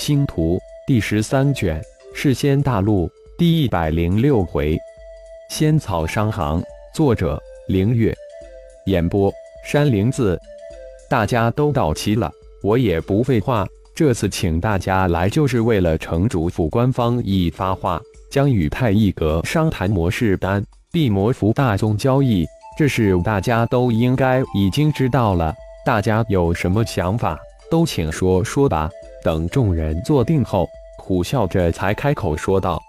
星图第十三卷，世仙大陆第一百零六回，仙草商行。作者：凌月。演播：山灵子。大家都到齐了，我也不废话。这次请大家来，就是为了城主府官方已发话，将与太一阁商谈模式单、地魔符大宗交易。这是大家都应该已经知道了。大家有什么想法，都请说说吧。等众人坐定后，苦笑着才开口说道：“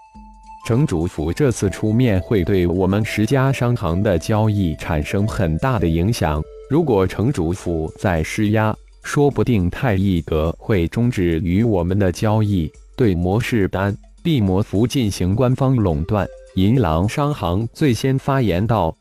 城主府这次出面，会对我们十家商行的交易产生很大的影响。如果城主府再施压，说不定太一阁会终止与我们的交易，对魔士丹、地魔符进行官方垄断。”银狼商行最先发言道：“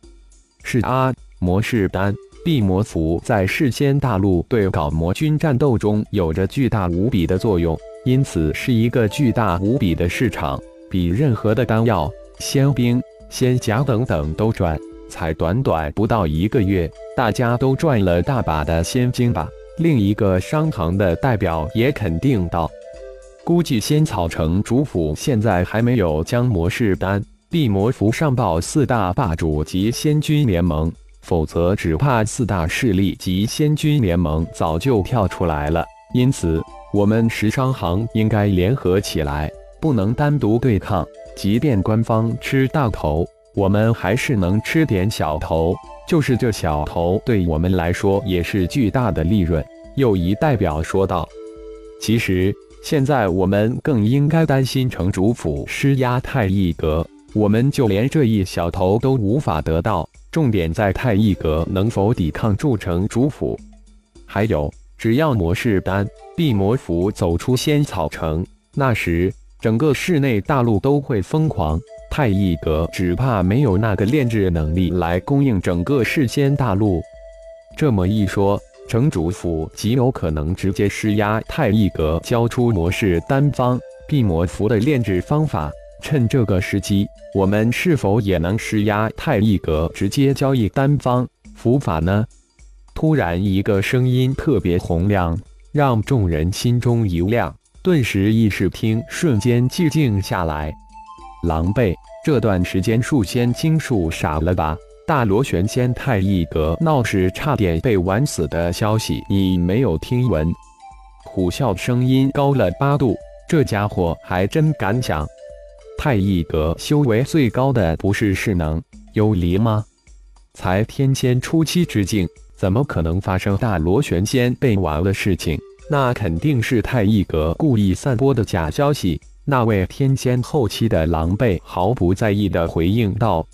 是啊，魔士丹。”地魔符在世间大陆对搞魔军战斗中有着巨大无比的作用，因此是一个巨大无比的市场，比任何的丹药、仙兵、仙甲等等都赚。才短短不到一个月，大家都赚了大把的仙金吧？另一个商行的代表也肯定道：“估计仙草城主府现在还没有将魔士丹、地魔符上报四大霸主及仙军联盟。”否则，只怕四大势力及仙君联盟早就跳出来了。因此，我们十商行应该联合起来，不能单独对抗。即便官方吃大头，我们还是能吃点小头。就是这小头，对我们来说也是巨大的利润。又一代表说道：“其实，现在我们更应该担心城主府施压太一阁，我们就连这一小头都无法得到。”重点在太一阁能否抵抗筑城主府，还有，只要魔士丹、地魔符走出仙草城，那时整个室内大陆都会疯狂。太一阁只怕没有那个炼制能力来供应整个世间大陆。这么一说，城主府极有可能直接施压太一阁，交出魔士丹方、地魔符的炼制方法。趁这个时机，我们是否也能施压太一阁，直接交易单方伏法呢？突然，一个声音特别洪亮，让众人心中一亮，顿时议事厅瞬间寂静下来。狼狈，这段时间树仙精术傻了吧？大螺旋仙太一阁闹事，差点被玩死的消息，你没有听闻？虎啸声音高了八度，这家伙还真敢想。太一阁修为最高的不是势能幽离吗？才天仙初期之境，怎么可能发生大螺旋仙被玩的事情？那肯定是太一阁故意散播的假消息。那位天仙后期的狼狈毫不在意的回应道：“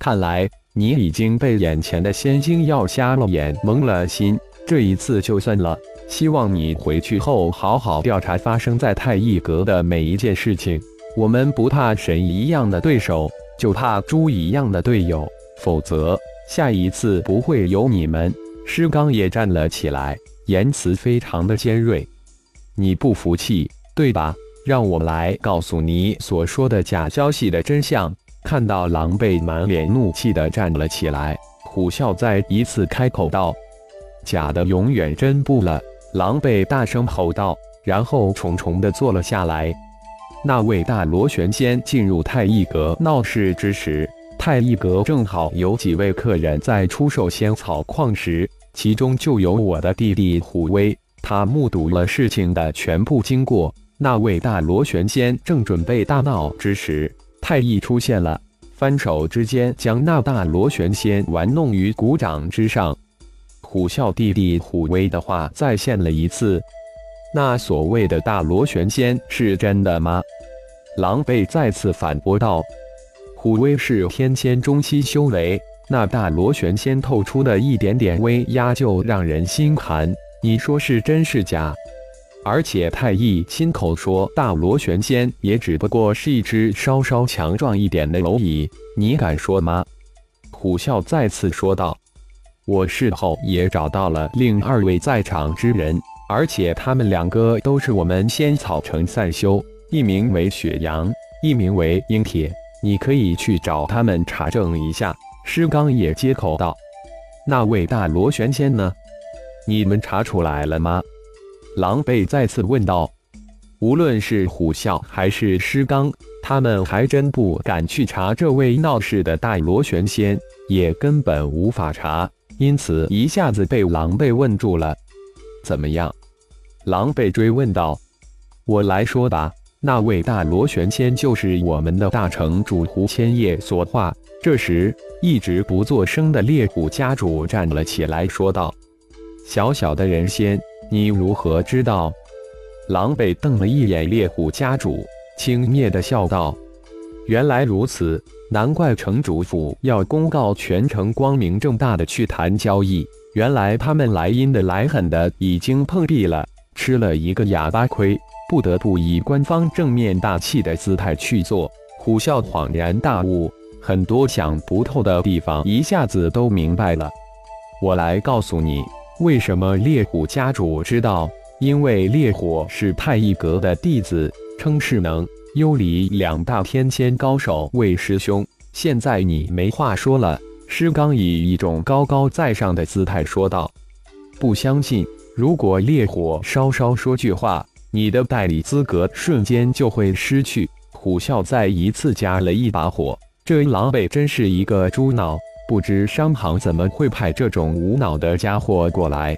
看来你已经被眼前的仙精药瞎了眼，蒙了心。这一次就算了。希望你回去后好好调查发生在太一阁的每一件事情。”我们不怕神一样的对手，就怕猪一样的队友。否则，下一次不会有你们。施刚也站了起来，言辞非常的尖锐。你不服气，对吧？让我来告诉你所说的假消息的真相。看到狼狈满脸怒气的站了起来，虎啸再一次开口道：“假的永远真不了。”狼狈大声吼道，然后重重的坐了下来。那位大螺旋仙进入太一阁闹事之时，太一阁正好有几位客人在出售仙草矿石，其中就有我的弟弟虎威。他目睹了事情的全部经过。那位大螺旋仙正准备大闹之时，太一出现了，翻手之间将那大螺旋仙玩弄于股掌之上。虎啸弟弟虎威的话再现了一次。那所谓的大螺旋仙是真的吗？狼狈再次反驳道：“虎威是天仙中期修为，那大螺旋仙透出的一点点威压就让人心寒。你说是真是假？而且太一亲口说，大螺旋仙也只不过是一只稍稍强壮一点的蝼蚁，你敢说吗？”虎啸再次说道：“我事后也找到了另二位在场之人。”而且他们两个都是我们仙草城散修，一名为雪阳，一名为鹰铁。你可以去找他们查证一下。师刚也接口道：“那位大螺旋仙呢？你们查出来了吗？”狼狈再次问道。无论是虎啸还是师刚，他们还真不敢去查这位闹事的大螺旋仙，也根本无法查，因此一下子被狼狈问住了。怎么样？狼狈追问道：“我来说吧，那位大螺旋仙就是我们的大城主胡千叶所化。”这时，一直不作声的猎虎家主站了起来，说道：“小小的人仙，你如何知道？”狼狈瞪了一眼猎虎家主，轻蔑的笑道：“原来如此，难怪城主府要公告全城，光明正大的去谈交易。原来他们来阴的来狠的已经碰壁了，吃了一个哑巴亏，不得不以官方正面大气的姿态去做。”虎啸恍然大悟，很多想不透的地方一下子都明白了。我来告诉你，为什么烈虎家主知道。因为烈火是太一阁的弟子，称世能、幽离两大天仙高手为师兄。现在你没话说了。施刚以一种高高在上的姿态说道：“不相信？如果烈火稍稍说句话，你的代理资格瞬间就会失去。”虎啸再一次加了一把火，这狼狈真是一个猪脑，不知商行怎么会派这种无脑的家伙过来。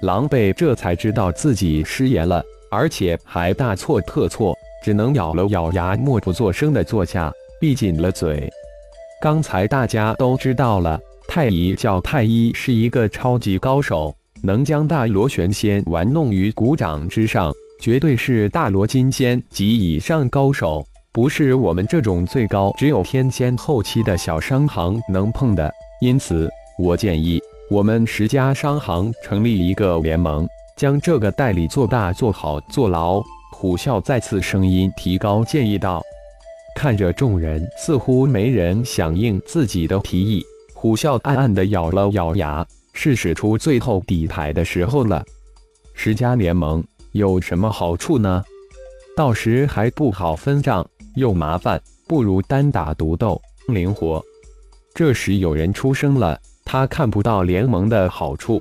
狼狈这才知道自己失言了，而且还大错特错，只能咬了咬牙，默不作声的坐下，闭紧了嘴。刚才大家都知道了，太乙叫太一是一个超级高手，能将大螺旋仙玩弄于股掌之上，绝对是大罗金仙及以上高手，不是我们这种最高只有天仙后期的小商行能碰的。因此，我建议。我们十家商行成立一个联盟，将这个代理做大、做好、做牢。虎啸再次声音提高，建议道：“看着众人似乎没人响应自己的提议，虎啸暗暗地咬了咬牙，是使出最后底牌的时候了。十家联盟有什么好处呢？到时还不好分账，又麻烦，不如单打独斗，灵活。”这时有人出声了。他看不到联盟的好处。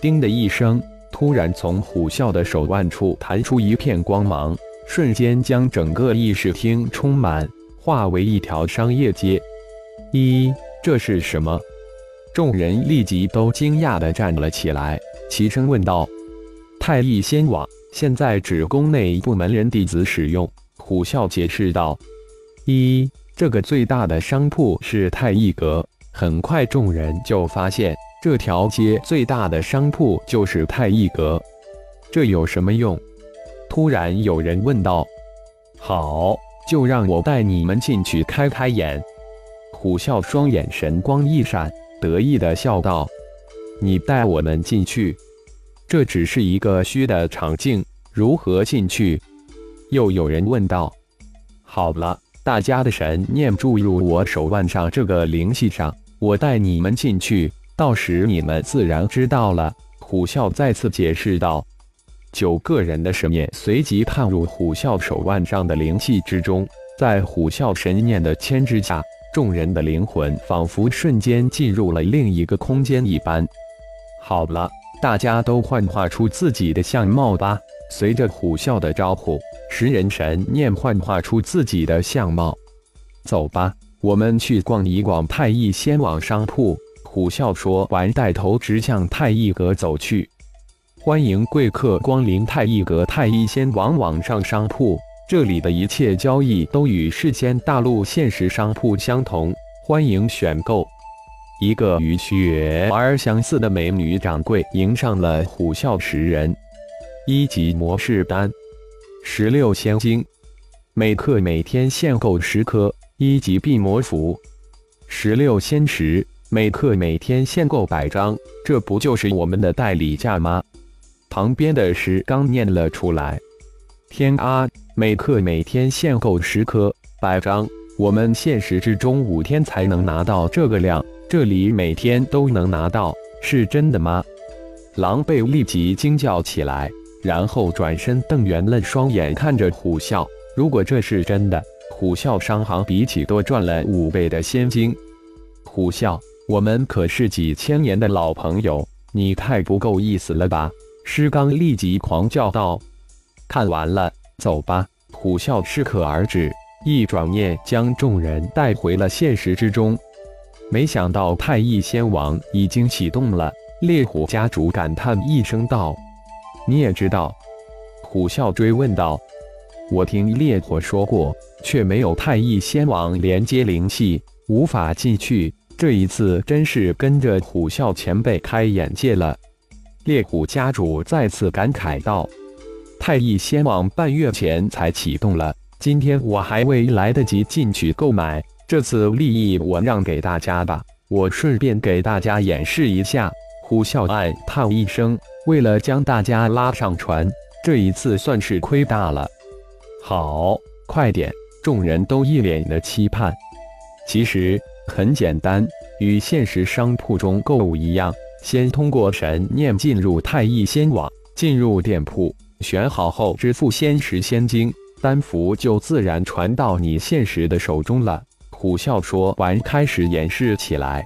叮的一声，突然从虎啸的手腕处弹出一片光芒，瞬间将整个议事厅充满，化为一条商业街。一，这是什么？众人立即都惊讶地站了起来，齐声问道：“太乙仙网现在只供内部门人弟子使用。”虎啸解释道：“一，这个最大的商铺是太乙阁。”很快，众人就发现这条街最大的商铺就是太一阁。这有什么用？突然有人问道。好，就让我带你们进去开开眼。虎啸双眼神光一闪，得意的笑道：“你带我们进去？这只是一个虚的场境，如何进去？”又有人问道。好了，大家的神念注入我手腕上这个灵气上。我带你们进去，到时你们自然知道了。”虎啸再次解释道。九个人的神念随即探入虎啸手腕上的灵气之中，在虎啸神念的牵制下，众人的灵魂仿佛瞬间进入了另一个空间一般。好了，大家都幻化出自己的相貌吧。随着虎啸的招呼，十人神念幻化出自己的相貌。走吧。我们去逛一逛太乙仙网商铺。虎啸说完，带头直向太乙阁走去。欢迎贵客光临太一阁太一仙王网上商铺，这里的一切交易都与世间大陆现实商铺相同，欢迎选购。一个与雪儿相似的美女掌柜迎上了虎啸十人。一级模式单，十六仙晶，每克每天限购十颗。一级闭魔符，十六仙石，每克每天限购百张，这不就是我们的代理价吗？旁边的石刚念了出来。天啊，每克每天限购十颗百张，我们现实之中五天才能拿到这个量，这里每天都能拿到，是真的吗？狼狈立即惊叫起来，然后转身瞪圆了双眼看着虎啸。如果这是真的。虎啸商行比起多赚了五倍的仙金。虎啸，我们可是几千年的老朋友，你太不够意思了吧？师刚立即狂叫道：“看完了，走吧。虎啸适可而止，一转念将众人带回了现实之中。没想到太乙仙王已经启动了。烈虎家主感叹一声道：“你也知道？”虎啸追问道：“我听烈火说过，却没有太乙仙王连接灵气，无法进去。这一次真是跟着虎啸前辈开眼界了。”猎虎家主再次感慨道：“太乙仙王半月前才启动了，今天我还未来得及进去购买，这次利益我让给大家吧。我顺便给大家演示一下。”虎啸暗叹一声，为了将大家拉上船，这一次算是亏大了。好，快点！众人都一脸的期盼。其实很简单，与现实商铺中购物一样，先通过神念进入太乙仙网，进入店铺，选好后支付仙石仙晶，丹符就自然传到你现实的手中了。虎啸说完，开始演示起来。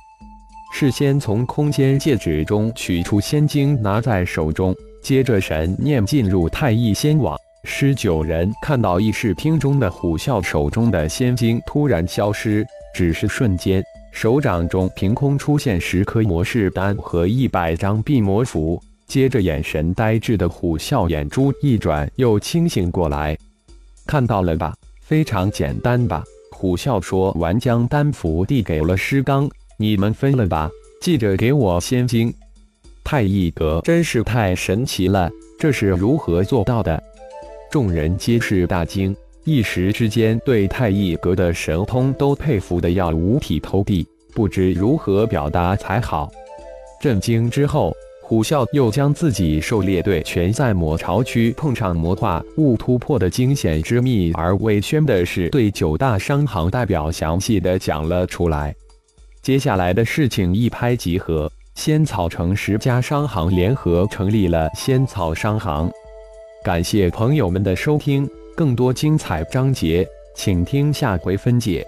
事先从空间戒指中取出仙晶，拿在手中，接着神念进入太乙仙网。十九人看到议事厅中的虎啸手中的仙晶突然消失，只是瞬间，手掌中凭空出现十颗魔式丹和一百张避魔符。接着，眼神呆滞的虎啸眼珠一转，又清醒过来。看到了吧？非常简单吧？虎啸说完，将丹符递给了师刚。你们分了吧，记着给我仙晶。太乙阁真是太神奇了，这是如何做到的？众人皆是大惊，一时之间对太乙阁的神通都佩服的要五体投地，不知如何表达才好。震惊之后，虎啸又将自己狩猎队全在魔巢区碰上魔化物突破的惊险之秘而未宣的事，对九大商行代表详细的讲了出来。接下来的事情一拍即合，仙草城十家商行联合成立了仙草商行。感谢朋友们的收听，更多精彩章节，请听下回分解。